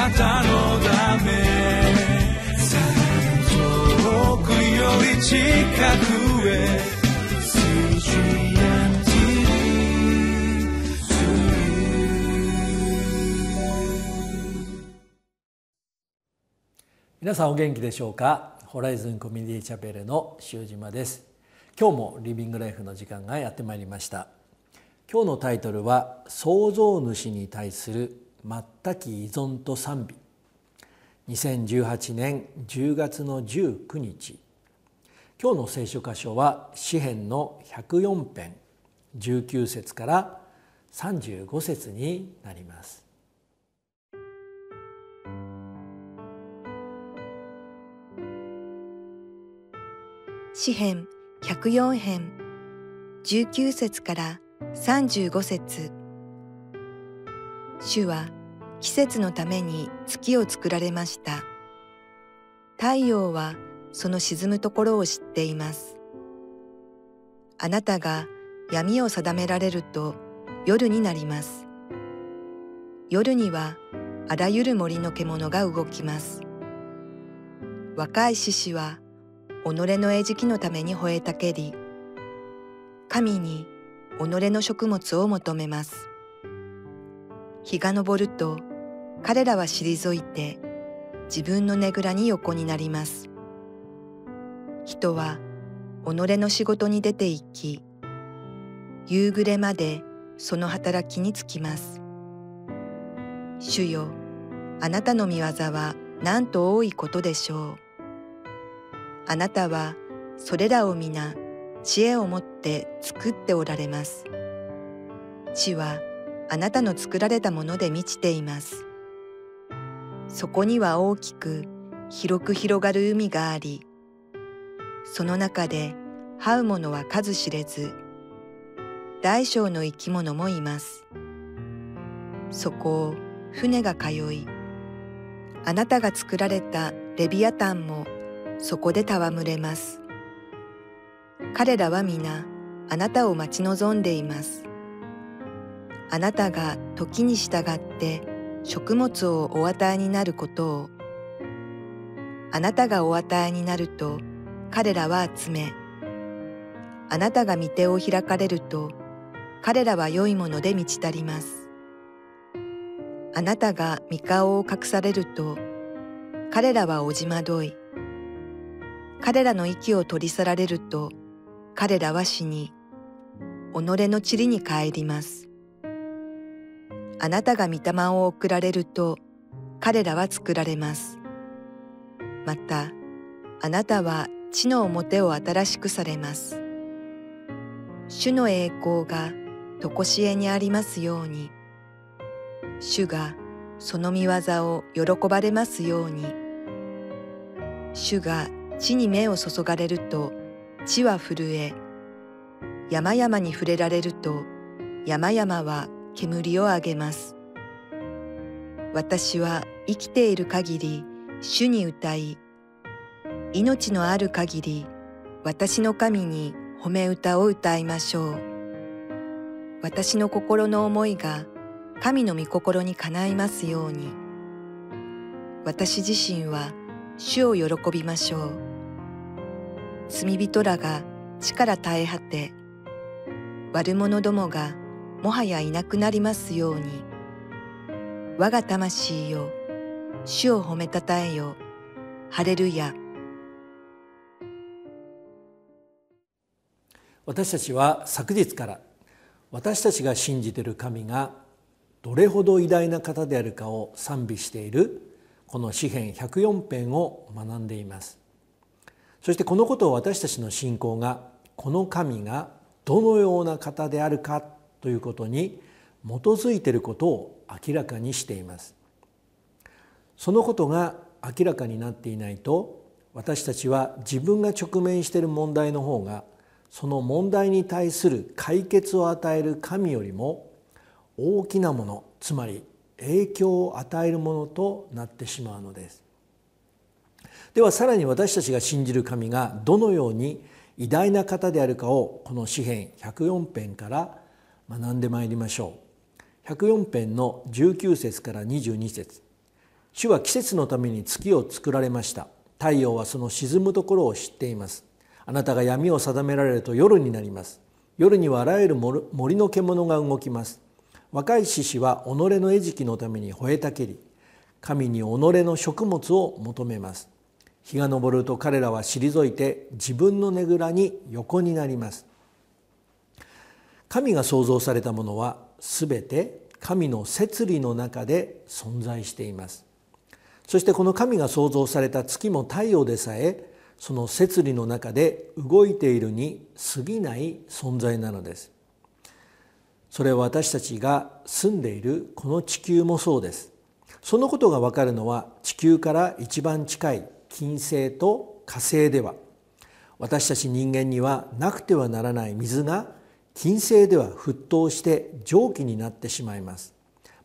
なたのため遠くより近くへ皆さんお元気でしょうか？ホライズンコミュニティチャペルの塩島です。今日もリビングライフの時間がやってまいりました。今日のタイトルは創造主に対する全き依存と賛美。2018年10月の19日。今日の聖書箇所は詩編の104編。19節から35節になります。詩編104編。19節から35節。主は季節のために月を作られました。太陽はその沈むところを知っています。あなたが闇を定められると夜になります。夜にはあらゆる森の獣が動きます。若い獅子は己の餌食のために吠えたけり神に己の食物を求めます。日が昇ると彼らは退いて自分のねぐらに横になります。人は己の仕事に出て行き夕暮れまでその働きにつきます。主よあなたの見業はなんと多いことでしょう。あなたはそれらを皆知恵を持って作っておられます。地はあなたの作られたもので満ちています。そこには大きく広く広がる海があり、その中で這うものは数知れず、大小の生き物もいます。そこを船が通い、あなたが作られたレビアタンもそこで戯れます。彼らは皆あなたを待ち望んでいます。あなたが時に従って食物をお与えになることを、あなたがお与えになると彼らは集め、あなたが御手を開かれると彼らは良いもので満ち足ります。あなたが御顔を隠されると彼らはおじまどい、彼らの息を取り去られると、彼らは死に、己の塵に帰ります。あなたが御霊を送られると、彼らは作られます。また、あなたは地の表を新しくされます。主の栄光が常しえにありますように、主がその見業を喜ばれますように、主が地に目を注がれると地は震え山々に触れられると山々は煙を上げます。私は生きている限り主に歌い命のある限り私の神に褒め歌を歌いましょう。私の心の思いが神の御心にかないますように。私自身は主を喜びましょう。罪人らが力絶え果て悪者どもがもはやいなくなりますように。我が魂よ主を褒めたたえよ。ハレルヤ。私たちは昨日から私たちが信じている神がどれほど偉大な方であるかを賛美しているこの詩編104編を学んでいます。そしてこのことを私たちの信仰がこの神がどのような方であるかということに基づいていることを明らかにしています。そのことが明らかになっていないと私たちは自分が直面している問題の方がその問題に対する解決を与える神よりも大きなものつまり影響を与えるものとなってしまうのです。ではさらに私たちが信じる神がどのように偉大な方であるかをこの詩編104編から学んでまいりましょう。104編の19節から22節。主は季節のために月を作られました。太陽はその沈むところを知っています。あなたが闇を定められると夜になります。夜にはあらゆる森の獣が動きます。若い獅子は己の餌食のために吠えたけり神に己の食物を求めます。日が昇ると彼らは退いて自分のねぐらに横になります。神が創造されたものはすべて神の摂理の中で存在しています。そしてこの神が創造された月も太陽でさえその摂理の中で動いているに過ぎない存在なのです。それは私たちが住んでいるこの地球もそうです。そのことがわかるのは地球から一番近い金星と火星では。私たち人間にはなくてはならない水が金星では沸騰して蒸気になってしまいます。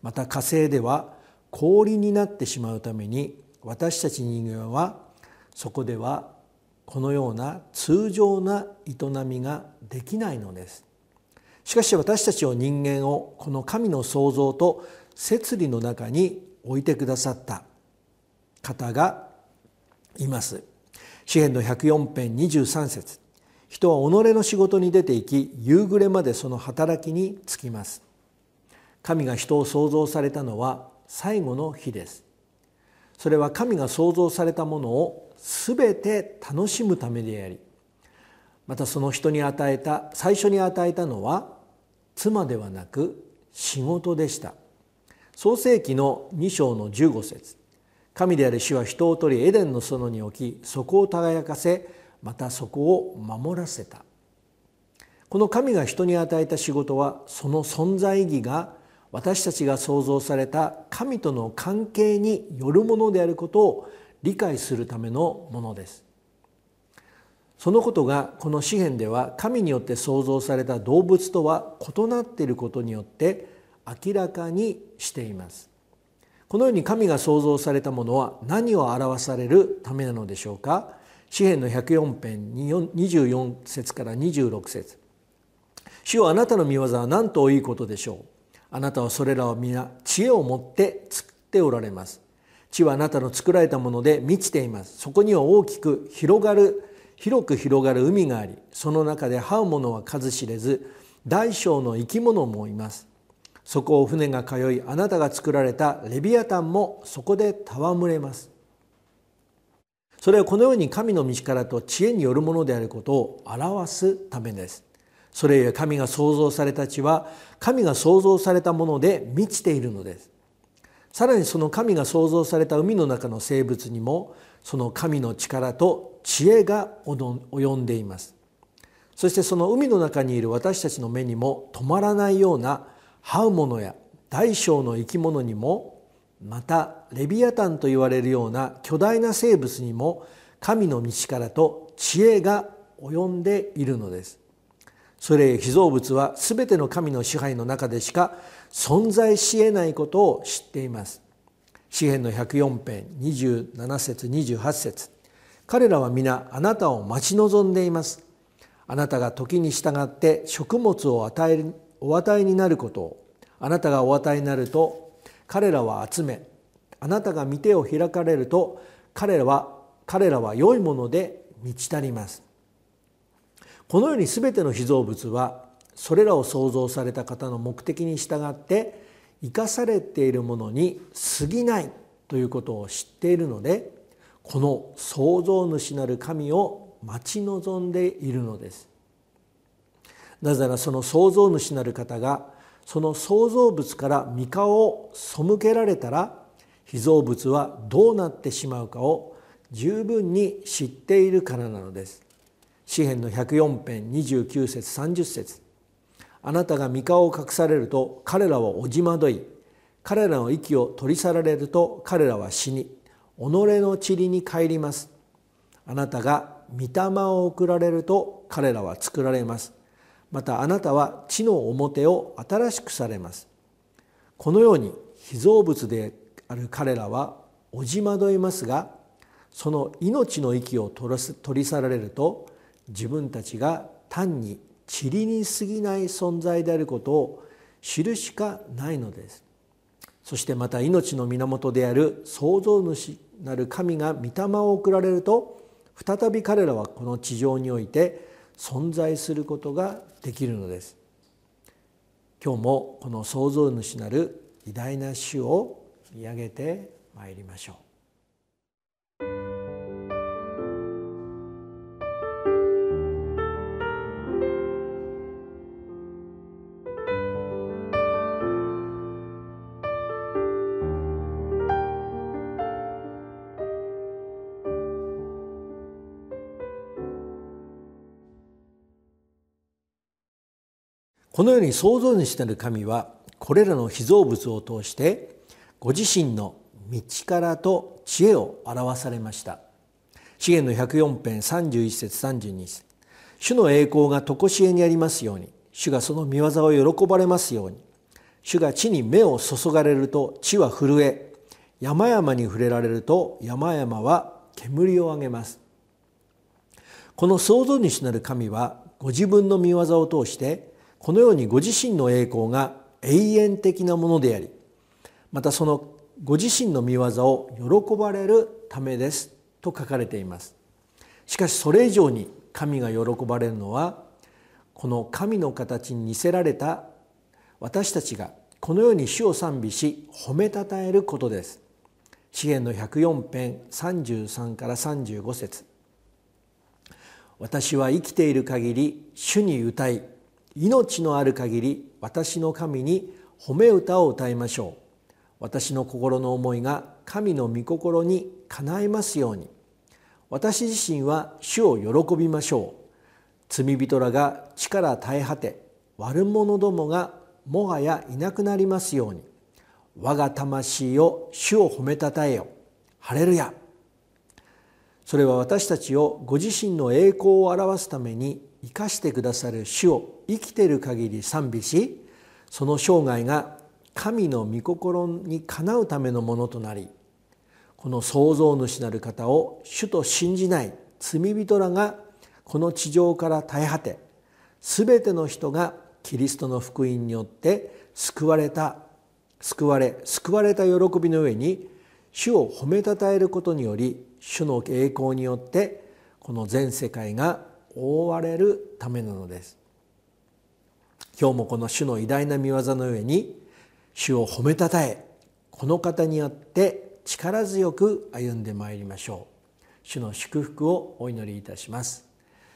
また火星では氷になってしまうために私たち人間はそこではこのような通常な営みができないのです。しかし私たちを人間をこの神の創造と摂理の中に置いてくださった。方がいます。詩篇の104編23節。人は己の仕事に出て行き夕暮れまでその働きに就きます。神が人を創造されたのは最後の日です。それは神が創造されたものを全て楽しむためでありまたその人に与えた最初に与えたのは妻ではなく仕事でした。創世紀の2章の15節。神である主は人を取りエデンの園に置きそこを輝かせまたそこを守らせた。この神が人に与えた仕事はその存在意義が私たちが創造された神との関係によるものであることを理解するためのものです。そのことがこの詩篇では神によって創造された動物とは異なっていることによって明らかにしています。このように神が創造されたものは何を表されるためなのでしょうか。詩篇の104編24節から26節。主よあなたの御業は何といいことでしょう？あなたはそれらを皆知恵を持って作っておられます。地はあなたの作られたもので満ちています。そこには大きく広がる広く広がる海がありその中で這う者は数知れず大小の生き物もいます。そこを船が通いあなたが作られたレビアタンもそこで戯れます。それはこのように神の道からと知恵によるものであることを表すためです。それゆえ神が創造された地は神が創造されたもので満ちているのです。さらにその神が創造された海の中の生物にもその神の力と知恵が及んでいます。そしてその海の中にいる私たちの目にも止まらないような這う者や大小の生き物にもまたレビアタンと言われるような巨大な生物にも神の道からと知恵が及んでいるのです。それ被造物は全ての神の支配の中でしか存在しえないことを知っています。詩篇の104編27節28節。彼らは皆あなたを待ち望んでいます。あなたが時に従って食物を与えお与えになることを。あなたがお与えになると彼らは集めあなたが見てを開かれると彼らは彼らは良いもので満ち足ります。このように全ての被造物はそれらを創造された方の目的に従って生かされているものに過ぎないということを知っているのでこの創造主なる神を待ち望んでいるのです。なぜならその創造主なる方がその創造物から御顔を背けられたら被造物はどうなってしまうかを十分に知っているからなのです。詩篇の104編29節30節。あなたが御顔を隠されると彼らはおじまどい。彼らの息を取り去られると彼らは死に。己の塵に帰ります。あなたが御霊を送られると彼らは作られます。またあなたは地の表を新しくされます。このように被造物である彼らはおじまどいますがその命の息を取り去られると自分たちが単に塵に過ぎない存在であることを知るしかないのです。そしてまた命の源である創造主なる神が御霊を送られると再び彼らはこの地上において存在することができるのです。今日もこの創造主なる偉大な主を見上げてまいりましょう。このように創造主なる神はこれらの被造物を通してご自身の道からと知恵を表されました。資源の104編31節32節。主の栄光が常しえにありますように。主がその見業を喜ばれますように。主が地に目を注がれると地は震え山々に触れられると山々は煙を上げます。この創造主なる神はご自分の見業を通してこのようにご自身の栄光が永遠的なものでありまたそのご自身の見業を喜ばれるためですと書かれています。しかしそれ以上に神が喜ばれるのはこの神の形に似せられた私たちがこのように主を賛美し褒めたたえることです。詩篇の104編33から35節。私は生きている限り主に歌い命のある限り私の神に褒め歌を歌いましょう。私の心の思いが神の御心にかないますように。私自身は主を喜びましょう。罪人らが力絶え果て悪者どもがもはやいなくなりますように。我が魂を主を褒めたたえよ。ハレルヤ。それは私たちをご自身の栄光を表すために生かしてくださる主を生きている限り賛美しその生涯が神の御心にかなうためのものとなりこの創造主なる方を主と信じない罪人らがこの地上から絶え果て全ての人がキリストの福音によって救われた救われ救われた喜びの上に主を褒めたたえることにより主の栄光によってこの全世界が覆われるためなのです。今日もこの主の偉大な見業の上に主を褒めたたえこの方によって力強く歩んでまいりましょう。主の祝福をお祈りいたします。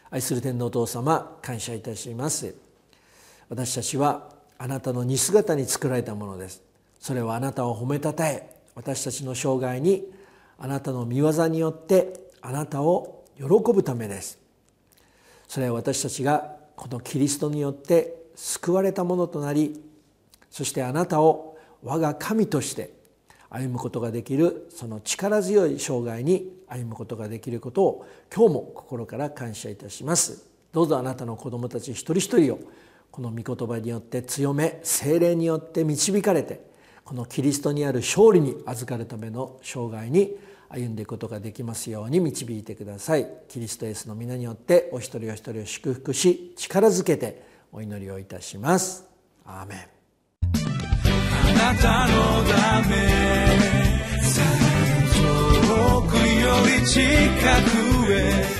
愛する天皇お父様感謝いたします。私たちはあなたの似姿に作られたものです。それはあなたを褒めたたえ私たちの生涯にあなたの見業によってあなたを喜ぶためです。それは私たちがこのキリストによって救われたものとなりそしてあなたを我が神として歩むことができるその力強い生涯に歩むことができることを今日も心から感謝いたします。どうぞあなたの子供たち一人一人をこの御言葉によって強め精霊によって導かれてこのキリストにある勝利に預かるための生涯に歩んでいくことができますように導いてください。キリストエースの皆によってお一人お一人を祝福し力づけてお祈りをいたします。アーメン。あなたのため遠くより近くへ